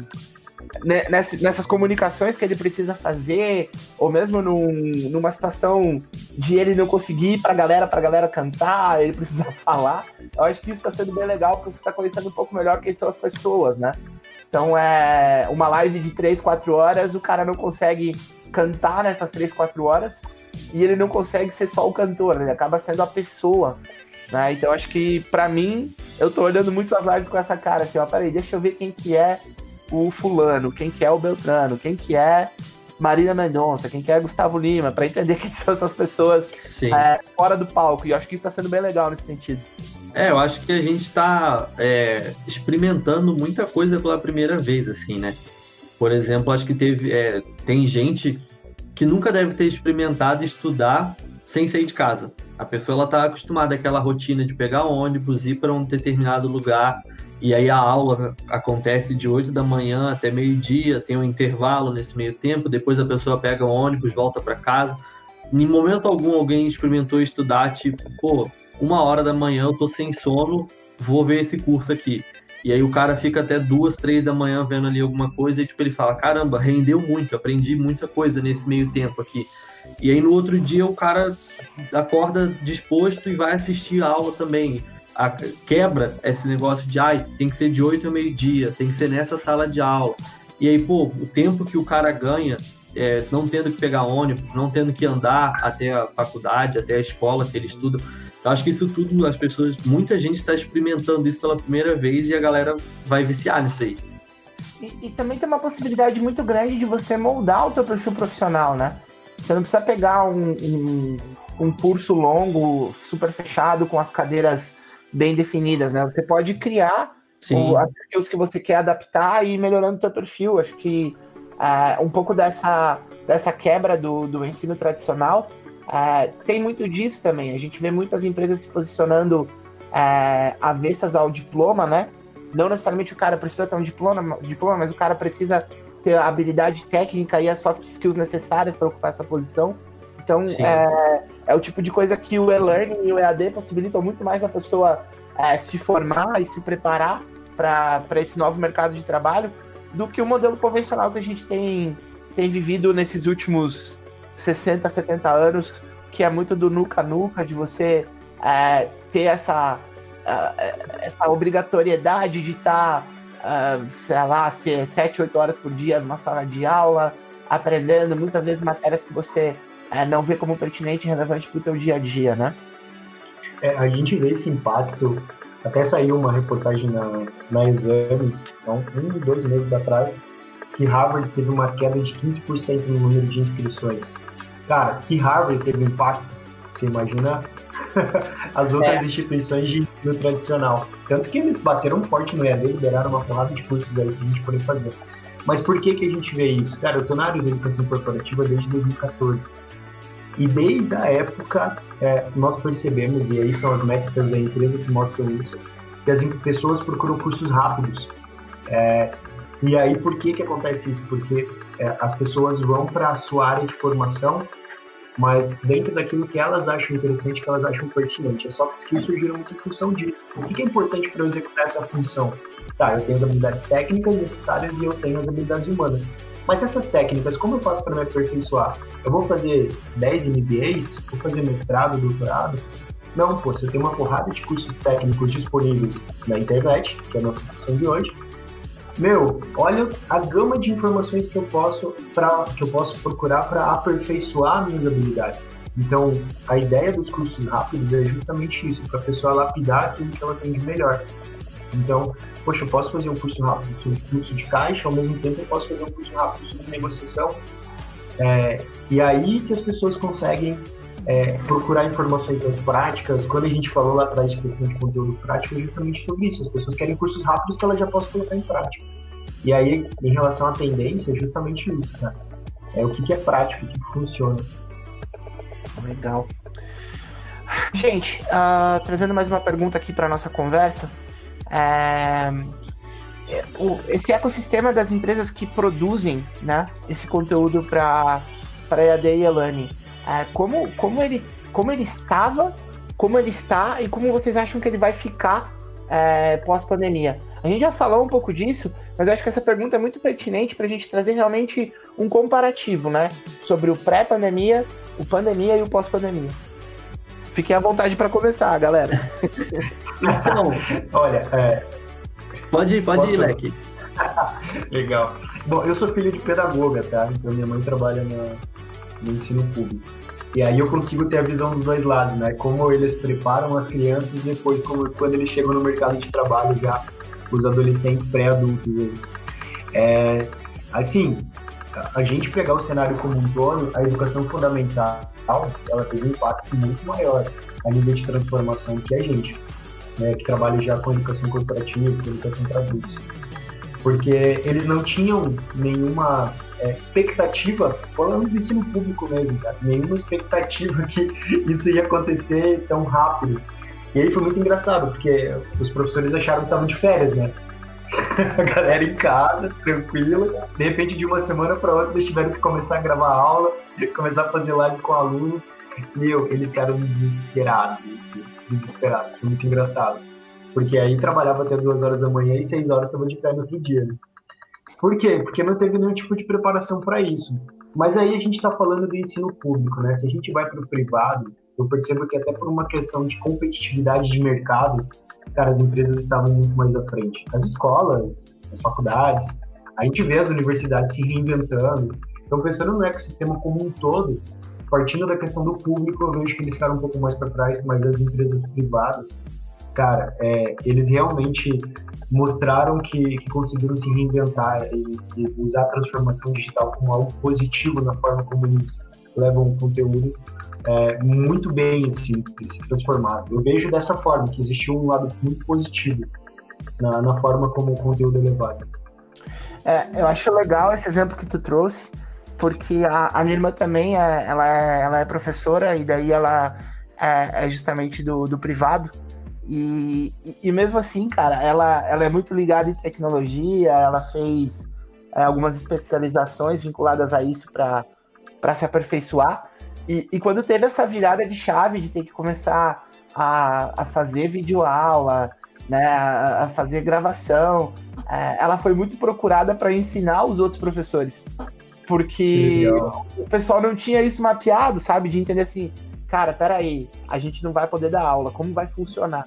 nessas comunicações que ele precisa fazer, ou mesmo num, numa situação de ele não conseguir ir pra galera, pra galera cantar, ele precisa [LAUGHS] falar. Eu acho que isso tá sendo bem legal, porque você tá conhecendo um pouco melhor quem são as pessoas, né? Então é uma live de 3, 4 horas, o cara não consegue cantar nessas 3, 4 horas, e ele não consegue ser só o cantor, ele acaba sendo a pessoa. Né? Então acho que para mim, eu tô olhando muito as lives com essa cara, assim, ó, peraí, deixa eu ver quem que é o fulano, quem que é o Beltrano, quem que é Marília Mendonça, quem que é Gustavo Lima, para entender [LAUGHS] quem são essas pessoas é, fora do palco. E eu acho que isso está sendo bem legal nesse sentido. É, eu acho que a gente está é, experimentando muita coisa pela primeira vez, assim, né? Por exemplo, acho que teve, é, tem gente que nunca deve ter experimentado estudar sem sair de casa. A pessoa ela está acostumada àquela rotina de pegar ônibus, ir para um determinado lugar, e aí a aula acontece de 8 da manhã até meio-dia, tem um intervalo nesse meio tempo, depois a pessoa pega o ônibus, volta para casa. Em momento algum alguém experimentou estudar, tipo, pô, uma hora da manhã eu tô sem sono, vou ver esse curso aqui. E aí o cara fica até duas, três da manhã vendo ali alguma coisa e tipo, ele fala, caramba, rendeu muito, aprendi muita coisa nesse meio tempo aqui. E aí no outro dia o cara acorda disposto e vai assistir a aula também a, quebra esse negócio de ai, tem que ser de 8 a meio-dia, tem que ser nessa sala de aula. E aí, pô, o tempo que o cara ganha, é, não tendo que pegar ônibus, não tendo que andar até a faculdade, até a escola que ele estuda. Eu acho que isso tudo, as pessoas, muita gente está experimentando isso pela primeira vez e a galera vai viciar nisso aí. E, e, também tem uma possibilidade muito grande de você moldar o teu perfil profissional, né? Você não precisa pegar um, um, um curso longo, super fechado, com as cadeiras bem definidas, né? Você pode criar o, as skills que você quer adaptar e ir melhorando o seu perfil. Acho que é, um pouco dessa, dessa quebra do, do ensino tradicional é, tem muito disso também. A gente vê muitas empresas se posicionando é, avessas ao diploma, né? Não necessariamente o cara precisa ter um diploma, diploma, mas o cara precisa ter a habilidade técnica e as soft skills necessárias para ocupar essa posição. Então, é, é, o tipo de coisa que o e-learning e o EAD possibilitam muito mais a pessoa é, se formar e se preparar para esse novo mercado de trabalho do que o modelo convencional que a gente tem, tem vivido nesses últimos 60, 70 anos, que é muito do nuca-nuca, de você é, ter essa, uh, essa obrigatoriedade de estar, tá, uh, sei lá, ser 7, 8 horas por dia numa sala de aula, aprendendo muitas vezes matérias que você é, não vê como pertinente e relevante para o teu dia a dia, né? É, a gente vê esse impacto, até saiu uma reportagem na, na Exame, então, um, dois meses atrás, que Harvard teve uma queda de 15% no número de inscrições. Cara, se Harvard teve impacto, você imagina [LAUGHS] as outras é. instituições de ensino tradicional. Tanto que eles bateram forte no EAD, liberaram uma porrada de cursos aí que a gente poder fazer. Mas por que, que a gente vê isso? Cara, eu tô na área de educação corporativa desde 2014. E desde a época, é, nós percebemos, e aí são as métricas da empresa que mostram isso, que as pessoas procuram cursos rápidos. É, e aí, por que, que acontece isso? Porque é, as pessoas vão para a sua área de formação, mas dentro daquilo que elas acham interessante, que elas acham pertinente. As soft skills surgiram muito em função disso. O que, é importante para eu executar essa função? Tá, eu tenho as habilidades técnicas necessárias e eu tenho as habilidades humanas. Mas essas técnicas, como eu faço para me aperfeiçoar? Eu vou fazer 10 MBAs? Vou fazer mestrado, doutorado? Não, pô, você tem uma porrada de cursos técnicos disponíveis na internet, que é a nossa sessão de hoje. Meu, olha a gama de informações que eu posso, pra, que eu posso procurar para aperfeiçoar minhas habilidades. Então, a ideia dos cursos rápidos é justamente isso, para a pessoa lapidar aquilo que ela tem de melhor. Então, poxa, eu posso fazer um curso rápido sobre fluxo de caixa, ao mesmo tempo eu posso fazer um curso rápido sobre negociação. É, e aí que as pessoas conseguem é, procurar informações mais práticas. Quando a gente falou lá atrás de questão de conteúdo prático, é justamente sobre isso. As pessoas querem cursos rápidos que elas já possam colocar em prática. E aí, em relação à tendência, é justamente isso, né? É o que, que é prático, o que, que funciona. Legal. Gente, uh, trazendo mais uma pergunta aqui para nossa conversa. É, o, esse ecossistema das empresas que produzem né, esse conteúdo para EAD e e-learning, é, como, como, ele, como ele estava como ele está e como vocês acham que ele vai ficar é, pós-pandemia. A gente já falou um pouco disso, mas eu acho que essa pergunta é muito pertinente para a gente trazer realmente um comparativo, né? Sobre o pré-pandemia, o pandemia e o pós-pandemia. Fiquem à vontade para começar, galera. então, olha, é... pode ir, pode Posso... ir, Leque. [LAUGHS] Legal. Bom, eu sou filho de pedagoga, tá? Então minha mãe trabalha no, no ensino público. E aí eu consigo ter a visão dos dois lados, né? Como eles preparam as crianças e depois como, quando eles chegam no mercado de trabalho já, os adolescentes pré-adultos. É, assim, a gente pegar o cenário como um todo, a educação fundamental, ela teve um impacto muito maior a nível de transformação que a gente, né, que trabalha já com educação corporativa, com educação para adultos. Porque eles não tinham nenhuma é, expectativa, falando do ensino público mesmo, cara, nenhuma expectativa que isso ia acontecer tão rápido. E aí foi muito engraçado, porque os professores acharam que estavam de férias, né? [LAUGHS] a galera em casa, tranquila. De repente, de uma semana para outra, eles tiveram que começar a gravar aula, começar a fazer live com aluno. Meu, eles ficaram desesperados, desesperados. Foi muito engraçado. Porque aí trabalhava até duas horas da manhã e seis horas estava de pé no outro dia. Né? Por quê? Porque não teve nenhum tipo de preparação para isso. Mas aí a gente está falando do ensino público, né? Se a gente vai para o privado, eu percebo que até por uma questão de competitividade de mercado, cara, as empresas estavam muito mais à frente. As escolas, as faculdades, a gente vê as universidades se reinventando. Então, pensando no ecossistema como um todo, partindo da questão do público, eu vejo que eles ficaram um pouco mais para trás, mas as empresas privadas, cara, é, eles realmente mostraram que, que, conseguiram se reinventar e, e, usar a transformação digital como algo positivo na forma como eles levam o conteúdo é, muito bem assim, se transformar. Eu vejo dessa forma, que existiu um lado muito positivo na, na forma como o conteúdo é levado. É, eu acho legal esse exemplo que tu trouxe, porque a, a minha irmã também é, ela é, ela é professora e daí ela é, é justamente do, do privado. E, e, mesmo assim, cara, ela, ela é muito ligada em tecnologia, ela fez é, algumas especializações vinculadas a isso para se aperfeiçoar. E, e, quando teve essa virada de chave de ter que começar a, a fazer videoaula, né, a, a fazer gravação, é, ela foi muito procurada para ensinar os outros professores. Porque Legal. o pessoal não tinha isso mapeado, sabe? De entender assim, cara, peraí, a gente não vai poder dar aula, como vai funcionar?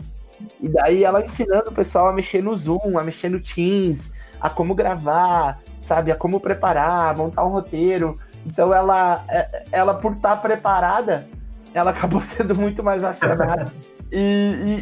E daí ela ensinando o pessoal a mexer no Zoom, a mexer no Teams, a como gravar, sabe? A como preparar, montar um roteiro. Então ela, é, ela por estar tá preparada, ela [LAUGHS] acabou sendo muito mais acionada. [LAUGHS] E,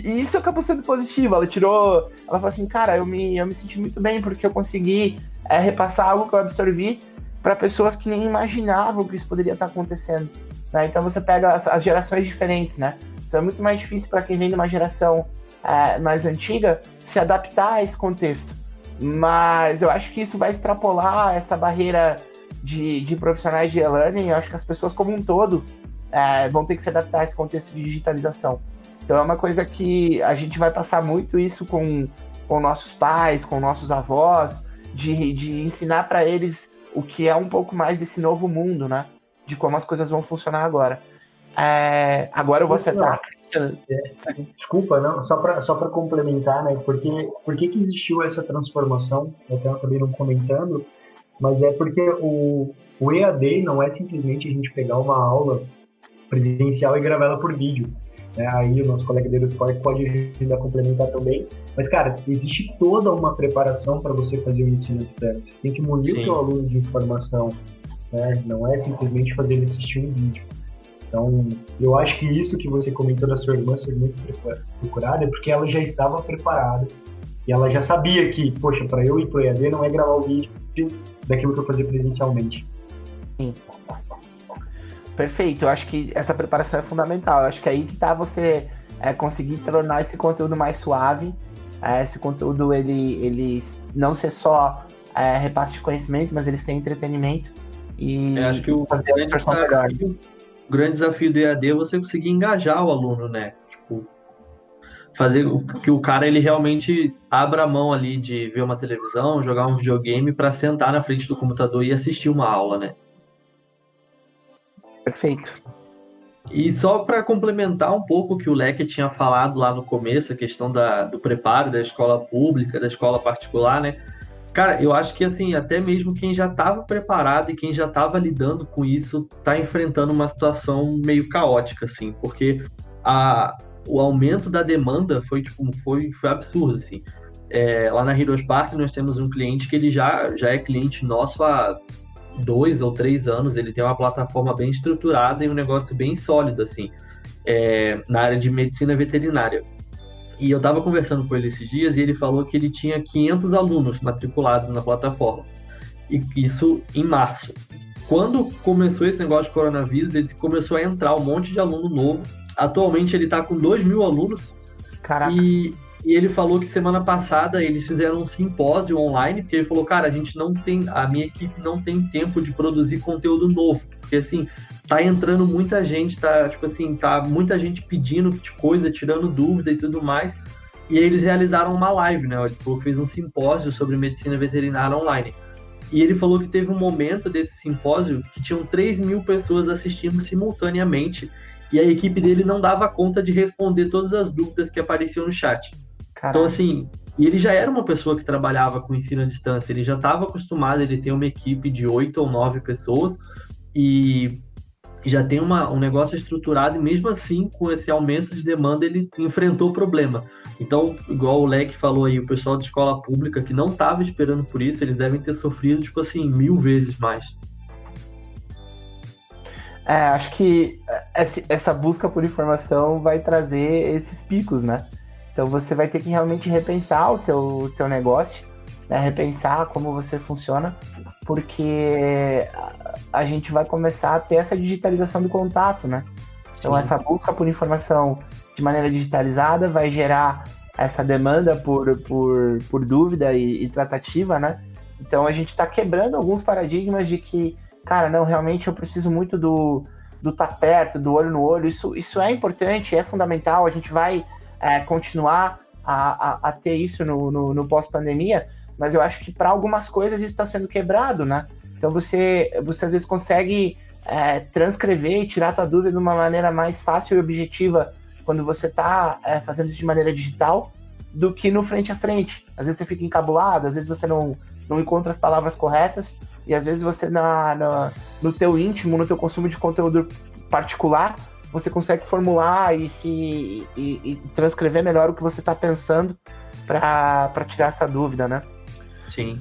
e, e, isso acabou sendo positivo. Ela tirou. Ela falou assim, cara, eu me, eu me senti muito bem porque eu consegui é, repassar algo que eu absorvi para pessoas que nem imaginavam que isso poderia estar acontecendo. Né? Então você pega as, as, gerações diferentes, né? Então é muito mais difícil para quem vem de uma geração é, mais antiga se adaptar a esse contexto. Mas eu acho que isso vai extrapolar essa barreira de, de profissionais de e-learning. Eu acho que as pessoas como um todo é, vão ter que se adaptar a esse contexto de digitalização. Então é uma coisa que a gente vai passar muito isso com, com nossos pais, com nossos avós, de, de ensinar para eles o que é um pouco mais desse novo mundo, né? De como as coisas vão funcionar agora. É, agora eu vou acertar. Desculpa, não, só para só complementar, né? Porque, por que, existiu essa transformação? Eu até acabei não comentando, mas é porque o, o EAD não é simplesmente a gente pegar uma aula presencial e gravar ela por vídeo. Né? Aí o nosso colega Deus Sport pode ajudar a complementar também. Mas, cara, existe toda uma preparação para você fazer o ensino à distância. Você tem que munir Sim. o seu aluno de informação, né? Não é simplesmente fazer ele assistir um vídeo. Então, eu acho que isso que você comentou da sua irmã ser muito procurada é porque ela já estava preparada e ela já sabia que, poxa, para eu ir para o não é gravar o vídeo daquilo que eu fazia presencialmente. Sim. Perfeito, eu acho que essa preparação é fundamental. Eu acho que aí que tá você é, conseguir tornar esse conteúdo mais suave, é, esse conteúdo ele, ele não ser só é, repasse de conhecimento, mas ele ser entretenimento e Eu acho que o grande, desafio, o grande desafio do EAD é você conseguir engajar o aluno, né? Tipo, fazer que o cara ele realmente abra a mão ali de ver uma televisão, jogar um videogame para sentar na frente do computador e assistir uma aula, né? Perfeito. E só para complementar um pouco o que o Leque tinha falado lá no começo, a questão da, do preparo da escola pública, da escola particular, né? Cara, eu acho que assim, até mesmo quem já estava preparado e quem já estava lidando com isso está enfrentando uma situação meio caótica, assim, porque a, o aumento da demanda foi tipo, foi, foi absurdo, assim. É, lá na Heroes Park nós temos um cliente que ele já, já é cliente nosso há dois ou três anos, ele tem uma plataforma bem estruturada e um negócio bem sólido, assim, é, na área de medicina veterinária. E eu estava conversando com ele esses dias e ele falou que ele tinha 500 alunos matriculados na plataforma. E isso em março. Quando começou esse negócio de coronavírus, ele começou a entrar um monte de aluno novo. Atualmente ele está com 2 mil alunos. Caraca. E e ele falou que semana passada eles fizeram um simpósio online, porque ele falou, cara, a gente não tem, a minha equipe não tem tempo de produzir conteúdo novo, porque assim, tá entrando muita gente, tá, tipo assim, tá muita gente pedindo coisa, tirando dúvida e tudo mais. E eles realizaram uma live, né? Ele falou que fez um simpósio sobre medicina veterinária online. E ele falou que teve um momento desse simpósio que tinham 3 mil pessoas assistindo simultaneamente e a equipe dele não dava conta de responder todas as dúvidas que apareciam no chat. Caraca. Então, assim, e ele já era uma pessoa que trabalhava com ensino à distância, ele já estava acostumado, ele tem uma equipe de oito ou nove pessoas e já tem uma, um negócio estruturado e mesmo assim, com esse aumento de demanda, ele enfrentou o problema. Então, igual o Leque falou aí, o pessoal de escola pública que não estava esperando por isso, eles devem ter sofrido, tipo assim, mil vezes mais. É, acho que essa busca por informação vai trazer esses picos, né? Então você vai ter que realmente repensar o teu, teu negócio, né? repensar como você funciona, porque a, gente vai começar a ter essa digitalização do contato, né? Então Sim. essa busca por informação de maneira digitalizada vai gerar essa demanda por, por, por dúvida e, e tratativa, né? Então a gente está quebrando alguns paradigmas de que, cara, não, realmente eu preciso muito do do estar tá perto, do olho no olho. Isso, isso é importante, é fundamental. A gente vai é, continuar a, a, a, ter isso no, no, no pós-pandemia, mas eu acho que para algumas coisas isso está sendo quebrado, né? Então você, você às vezes consegue é, transcrever e tirar a tua dúvida de uma maneira mais fácil e objetiva quando você está é, fazendo isso de maneira digital do que no frente a frente. Às vezes você fica encabulado, às vezes você não, não encontra as palavras corretas e às vezes você na, na, no teu íntimo, no teu consumo de conteúdo particular, você consegue formular e se e, e transcrever melhor o que você está pensando para tirar essa dúvida, né? Sim.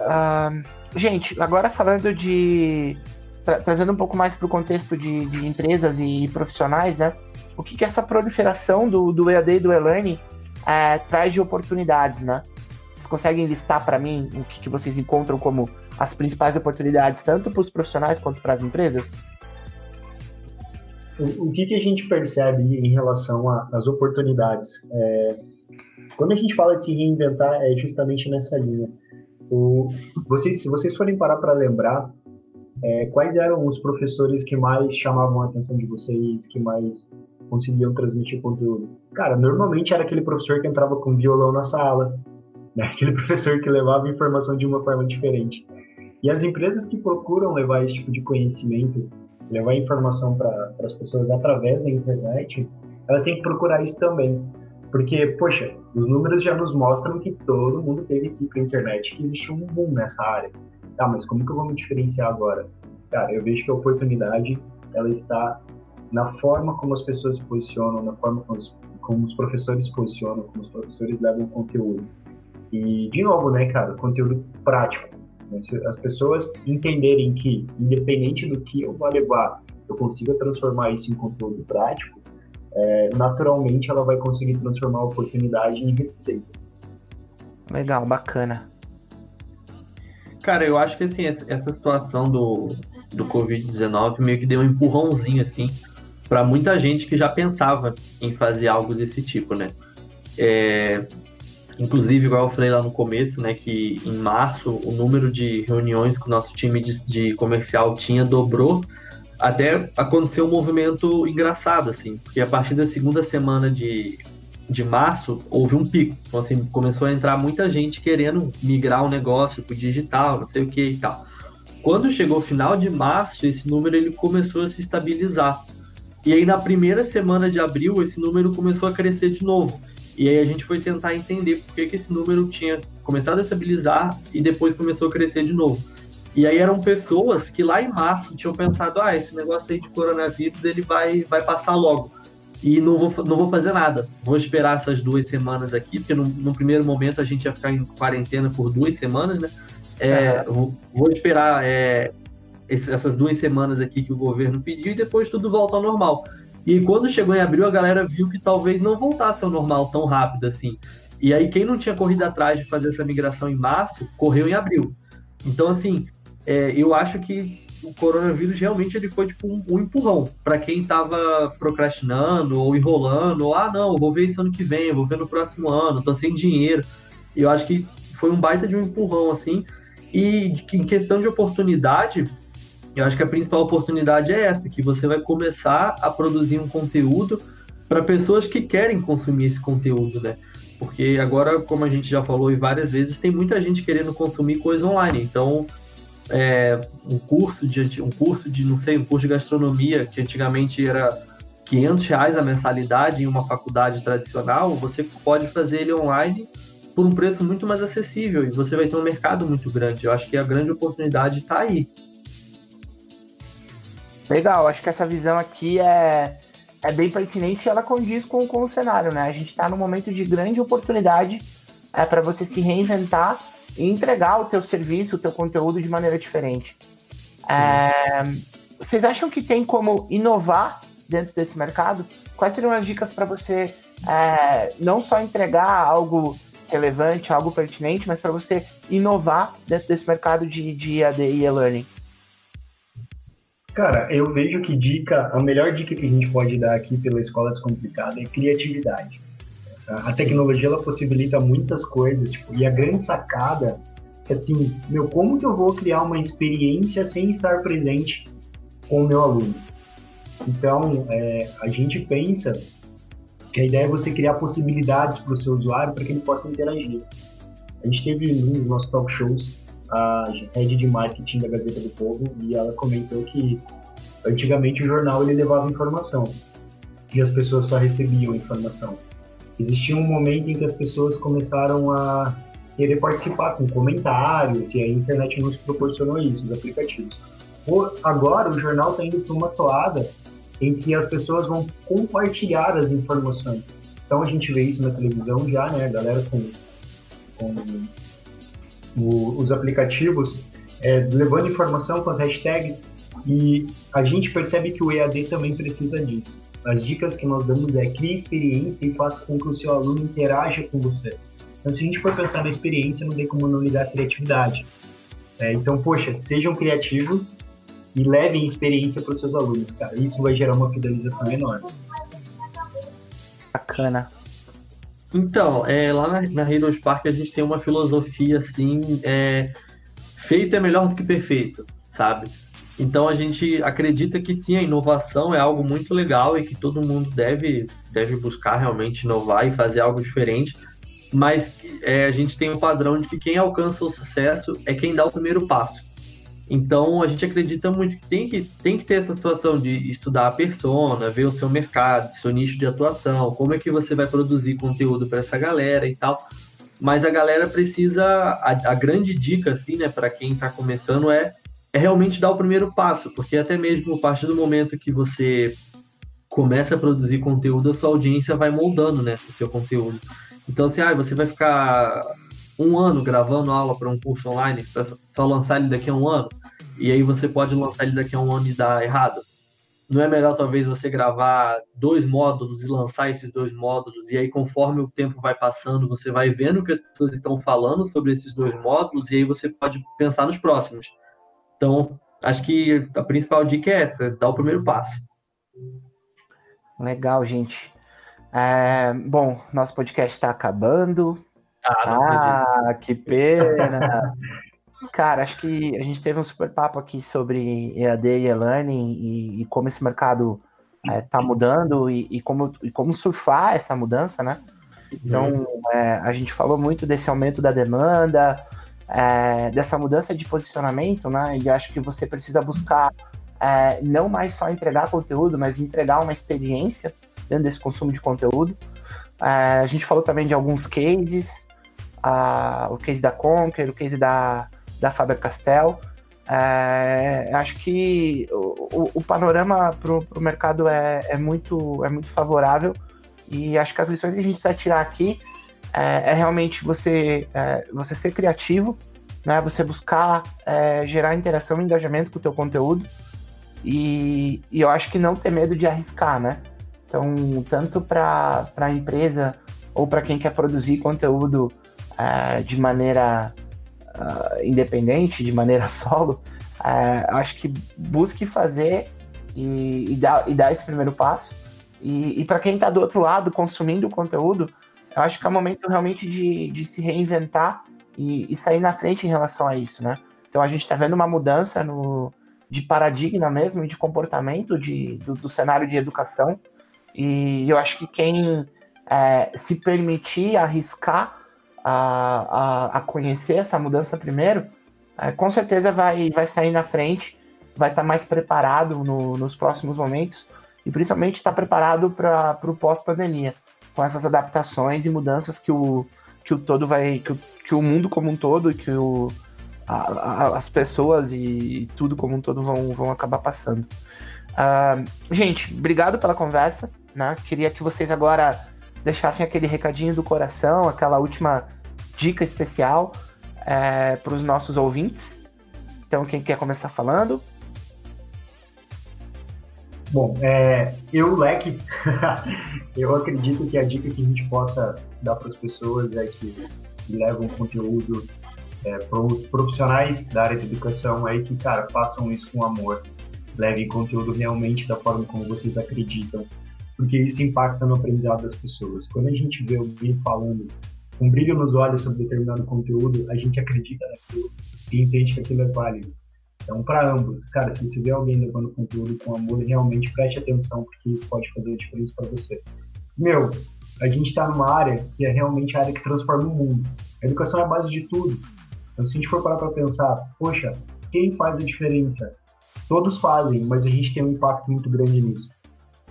Uh, gente, agora falando de. Tra trazendo um pouco mais para o contexto de, de, empresas e profissionais, né? O que, que essa proliferação do, do EAD e do e-learning é, traz de oportunidades, né? Vocês conseguem listar para mim o que, que vocês encontram como as principais oportunidades, tanto para os profissionais quanto para as empresas? O, que, que a gente percebe em relação às oportunidades? É, quando a gente fala de se reinventar, é justamente nessa linha. O, vocês, se vocês forem parar para lembrar, é, quais eram os professores que mais chamavam a atenção de vocês, que mais conseguiam transmitir conteúdo? Cara, normalmente era aquele professor que entrava com violão na sala, né? [LAUGHS] aquele professor que levava informação de uma forma diferente. E as empresas que procuram levar esse tipo de conhecimento levar informação para as pessoas através da internet, elas têm que procurar isso também. Porque, poxa, os números já nos mostram que todo mundo teve ir para a internet, que existe um boom nessa área. Tá, mas como que eu vou me diferenciar agora? Cara, eu vejo que a oportunidade, ela está na forma como as pessoas se posicionam, na forma como os, como os professores se posicionam, como os professores levam o conteúdo. E, de novo, né, cara, conteúdo prático. Né? Se as pessoas entenderem que, independente do que eu vou levar, eu consiga transformar isso em conteúdo prático, é, naturalmente ela vai conseguir transformar a oportunidade em receita. Legal, bacana. Cara, eu acho que assim, essa situação do, do Covid-19 meio que deu um empurrãozinho assim para muita gente que já pensava em fazer algo desse tipo, né? É, Inclusive, igual eu falei lá no começo, né, que em março o número de reuniões que o nosso time de, de comercial tinha dobrou, até aconteceu um movimento engraçado, assim, porque a partir da segunda semana de, de março houve um pico. Então, assim, começou a entrar muita gente querendo migrar o negócio para o digital, não sei o que e tal. Quando chegou o final de março, esse número ele começou a se estabilizar. E aí na primeira semana de abril esse número começou a crescer de novo. E aí a gente foi tentar entender por que, que esse número tinha começado a estabilizar e depois começou a crescer de novo. E aí eram pessoas que lá em março tinham pensado, ah, esse negócio aí de coronavírus ele vai, vai passar logo. E não vou, não vou fazer nada. Vou esperar essas duas semanas aqui, porque no, no primeiro momento a gente ia ficar em quarentena por duas semanas, né? É, vou, vou, esperar é, essas duas semanas aqui que o governo pediu e depois tudo volta ao normal. E quando chegou em abril, a galera viu que talvez não voltasse ao normal tão rápido assim. E aí, quem não tinha corrido atrás de fazer essa migração em março, correu em abril. Então, assim, é, eu acho que o coronavírus realmente ele foi tipo um, um empurrão para quem estava procrastinando ou enrolando, ou ah, não, vou ver isso ano que vem, vou ver no próximo ano, tô sem dinheiro. Eu acho que foi um baita de um empurrão, assim. E em questão de oportunidade, eu acho que a principal oportunidade é essa, que você vai começar a produzir um conteúdo para pessoas que querem consumir esse conteúdo, né? Porque agora, como a gente já falou várias vezes, tem muita gente querendo consumir coisa online. Então, é, um curso de um curso de não sei um curso de gastronomia que antigamente era 500 reais a mensalidade em uma faculdade tradicional, você pode fazer ele online por um preço muito mais acessível e você vai ter um mercado muito grande. Eu acho que a grande oportunidade está aí. Legal, acho que essa visão aqui é, é bem pertinente e ela condiz com, com o cenário, né? A gente está num momento de grande oportunidade é, para você se reinventar e entregar o teu serviço, o teu conteúdo de maneira diferente. É, vocês acham que tem como inovar dentro desse mercado? Quais seriam as dicas para você é, não só entregar algo relevante, algo pertinente, mas para você inovar dentro desse mercado de, de AD e e-learning? Cara, eu vejo que dica, a melhor dica que a gente pode dar aqui pela Escola Descomplicada é criatividade. A tecnologia ela possibilita muitas coisas, tipo, e a grande sacada é assim, meu, como que eu vou criar uma experiência sem estar presente com o meu aluno? Então, é, a gente pensa que a ideia é você criar possibilidades para o seu usuário para que ele possa interagir. A gente teve um dos nossos talk shows a head de marketing da Gazeta do Povo e ela comentou que antigamente o jornal ele levava informação e as pessoas só recebiam informação. Existia um momento em que as pessoas começaram a querer participar com comentários e a internet nos proporcionou isso, os aplicativos. Agora o jornal está indo para uma toada em que as pessoas vão compartilhar as informações. Então a gente vê isso na televisão já, né, a galera com, com o, os aplicativos, é, levando informação com as hashtags, e a gente percebe que o EAD também precisa disso. As dicas que nós damos é crie experiência e faça com que o seu aluno interaja com você. Então, se a gente for pensar na experiência, não tem como não lidar criatividade. É, então, poxa, sejam criativos e levem experiência para os seus alunos, cara. Isso vai gerar uma fidelização enorme. Bacana. Então, é, lá na, na Park a gente tem uma filosofia assim, é, feito é melhor do que perfeito, sabe? Então a gente acredita que sim, a inovação é algo muito legal e que todo mundo deve, deve buscar realmente inovar e fazer algo diferente, mas é, a gente tem um padrão de que quem alcança o sucesso é quem dá o primeiro passo. Então a gente acredita muito que tem que, tem que ter essa situação de estudar a persona, ver o seu mercado, seu nicho de atuação, como é que você vai produzir conteúdo para essa galera e tal. Mas a galera precisa, a, a grande dica assim, né, para quem está começando é, é realmente dar o primeiro passo, porque até mesmo a partir do momento que você começa a produzir conteúdo, a sua audiência vai moldando, né, o seu conteúdo. Então, assim, ah, você vai ficar um ano gravando aula para um curso online, só lançar ele daqui a um ano, e aí você pode lançar ele daqui a um ano e dar errado. Não é melhor talvez você gravar dois módulos e lançar esses dois módulos, e aí conforme o tempo vai passando, você vai vendo o que as pessoas estão falando sobre esses dois módulos, e aí você pode pensar nos próximos. Então, acho que a principal dica é essa, dar o primeiro passo. Legal, gente. É, bom, nosso podcast está acabando. Ah, ah que pena. Cara, acho que a gente teve um super papo aqui sobre EAD e e-learning e, e, como esse mercado está é, mudando e, e, como, e como surfar essa mudança, né? Então, é, a gente falou muito desse aumento da demanda, é, dessa mudança de posicionamento, né? E acho que você precisa buscar é, não mais só entregar conteúdo, mas entregar uma experiência dentro desse consumo de conteúdo. É, a gente falou também de alguns cases, a, o case da Conquer, o case da, da Faber-Castell. É, acho que o, o panorama para o mercado é, é, muito, é muito favorável e acho que as lições que a gente precisa tirar aqui é, é realmente você, é, você ser criativo, né, você buscar é, gerar interação e engajamento com o teu conteúdo e, e eu acho que não ter medo de arriscar, né? Então, tanto para a empresa ou para quem quer produzir conteúdo uh, de maneira uh, independente, de maneira [LAUGHS] solo, uh, acho que busque fazer e, e, dar, e dar esse primeiro passo. E, e para quem está do outro lado consumindo o conteúdo, eu acho que é o momento realmente de, de se reinventar e, e sair na frente em relação a isso, né? Então a gente está vendo uma mudança no, de paradigma mesmo de comportamento de, do, do cenário de educação. E eu acho que quem é, se permitir arriscar a, a, a, conhecer essa mudança primeiro, é, com certeza vai, vai sair na frente, vai estar tá mais preparado no, nos próximos momentos e principalmente estar tá preparado para o pós-pandemia, com essas adaptações e mudanças que o, que o todo vai. Que o, que o mundo como um todo que o, a, a, as pessoas e tudo como um todo vão, vão acabar passando. Uh, gente, obrigado pela conversa. Né? Queria que vocês agora deixassem aquele recadinho do coração, aquela última dica especial é, para os nossos ouvintes. Então, quem quer começar falando? Bom, é, eu, Leque, [LAUGHS] eu acredito que a dica que a gente possa dar para as pessoas é que levam conteúdo é, para os profissionais da área de educação é que, cara, façam isso com amor. Levem conteúdo realmente da forma como vocês acreditam porque isso impacta no aprendizado das pessoas. Quando a gente vê alguém falando com brilho nos olhos sobre determinado conteúdo, a gente acredita naquilo e entende que aquilo é válido. Então, para ambos, cara, se você vê alguém levando conteúdo com amor, realmente preste atenção, porque isso pode fazer a diferença para você. Meu, a gente está numa área que é realmente a área que transforma o mundo. A educação é a base de tudo. Então, se a gente for parar para pensar, poxa, quem faz a diferença? Todos fazem, mas a gente tem um impacto muito grande nisso.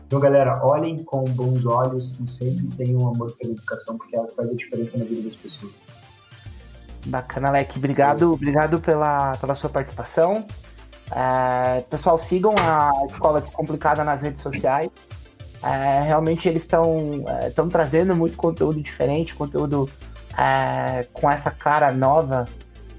Então, galera, olhem com bons olhos e sempre tenham amor pela educação, porque ela faz a diferença na vida das pessoas. Bacana, Alec. Obrigado, obrigado pela, pela sua participação. É, pessoal, sigam a Escola Descomplicada nas redes sociais. É, realmente eles estão estão é, trazendo muito conteúdo diferente, conteúdo é, com essa cara nova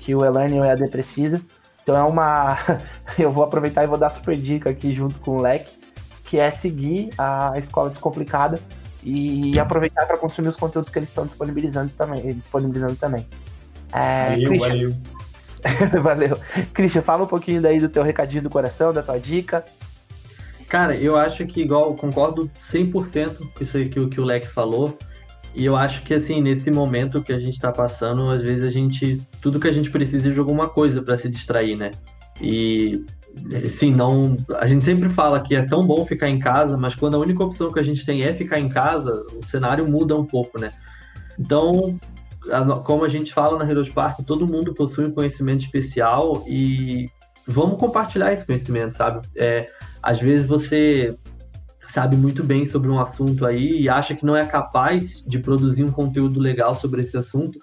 que o Elane e o EAD precisa. Então é uma. [LAUGHS] Eu vou aproveitar e vou dar super dica aqui junto com o Leque que é seguir a escola descomplicada e aproveitar para consumir os conteúdos que eles estão disponibilizando também. Disponibilizando também. É, valeu, Christian... valeu. [LAUGHS] valeu. Christian, fala um pouquinho daí do teu recadinho do coração, da tua dica. Cara, eu acho que igual, concordo 100% com isso aí que, que o Leque falou. E eu acho que assim, nesse momento que a gente está passando, às vezes a gente. Tudo que a gente precisa é de alguma coisa para se distrair, né? E sim, não. A gente sempre fala que é tão bom ficar em casa, mas quando a única opção que a gente tem é ficar em casa, o cenário muda um pouco, né? Então, como a gente fala na Heroes Park, todo mundo possui um conhecimento especial e vamos compartilhar esse conhecimento, sabe? É, às vezes você sabe muito bem sobre um assunto aí e acha que não é capaz de produzir um conteúdo legal sobre esse assunto,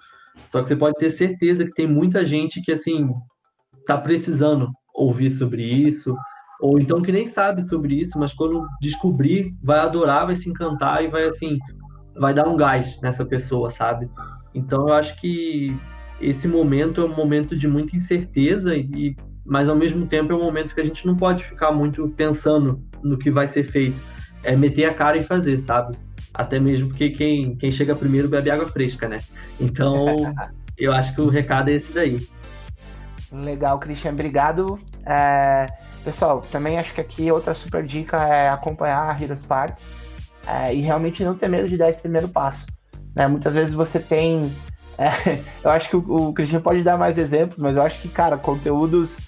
só que você pode ter certeza que tem muita gente que assim tá precisando ouvir sobre isso, ou então que nem sabe sobre isso, mas quando descobrir, vai adorar, vai se encantar e vai assim, vai dar um gás nessa pessoa, sabe? Então eu acho que esse momento é um momento de muita incerteza e mas ao mesmo tempo é um momento que a gente não pode ficar muito pensando no que vai ser feito. É meter a cara e fazer, sabe? Até mesmo porque quem, quem chega primeiro bebe água fresca, né? Então, [LAUGHS] eu acho que o recado é esse daí. Legal, Christian, obrigado. É, pessoal, também acho que aqui outra super dica é acompanhar a Heroes Park é, e realmente não ter medo de dar esse primeiro passo. Né? Muitas vezes você tem. É, [LAUGHS] eu acho que o, o Christian pode dar mais exemplos, mas eu acho que, cara, conteúdos.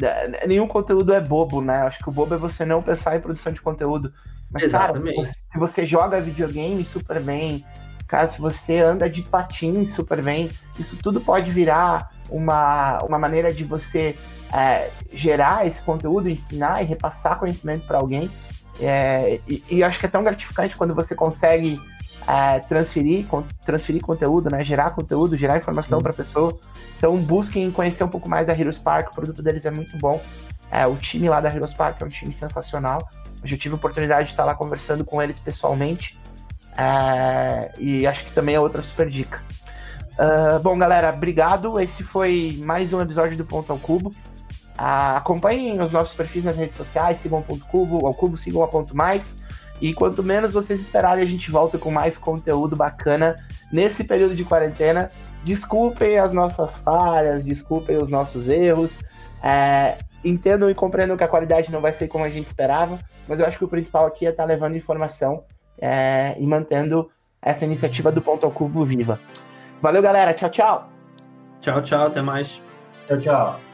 É, nenhum conteúdo é bobo, né? Eu acho que o bobo é você não pensar em produção de conteúdo. Mas, Exatamente. cara, se você joga videogame super bem, Cara, se você anda de patins super bem, isso tudo pode virar uma, uma maneira de você é, gerar esse conteúdo, ensinar e repassar conhecimento para alguém. É, e, e acho que é tão gratificante quando você consegue é, transferir, transferir conteúdo, né? Gerar conteúdo, gerar informação para a pessoa. Então busquem conhecer um pouco mais da Heroes Park, o produto deles é muito bom. É, o time lá da Heroes Park é um time sensacional. Eu já tive a oportunidade de estar lá conversando com eles pessoalmente. É, e acho que também é outra super dica. Uh, bom, galera, obrigado. Esse foi mais um episódio do Ponto ao Cubo. Uh, acompanhem os nossos perfis nas redes sociais, sigam o Ponto Cubo, ao Cubo, sigam a Ponto Mais. E quanto menos vocês esperarem, a gente volta com mais conteúdo bacana nesse período de quarentena. Desculpem as nossas falhas, desculpem os nossos erros. É, entendam e compreendam que a qualidade não vai ser como a gente esperava, mas eu acho que o principal aqui é estar tá levando informação é, e mantendo essa iniciativa do Ponto ao Cubo viva. Valeu, galera. Tchau, tchau. Tchau, tchau. Até mais. Tchau, tchau.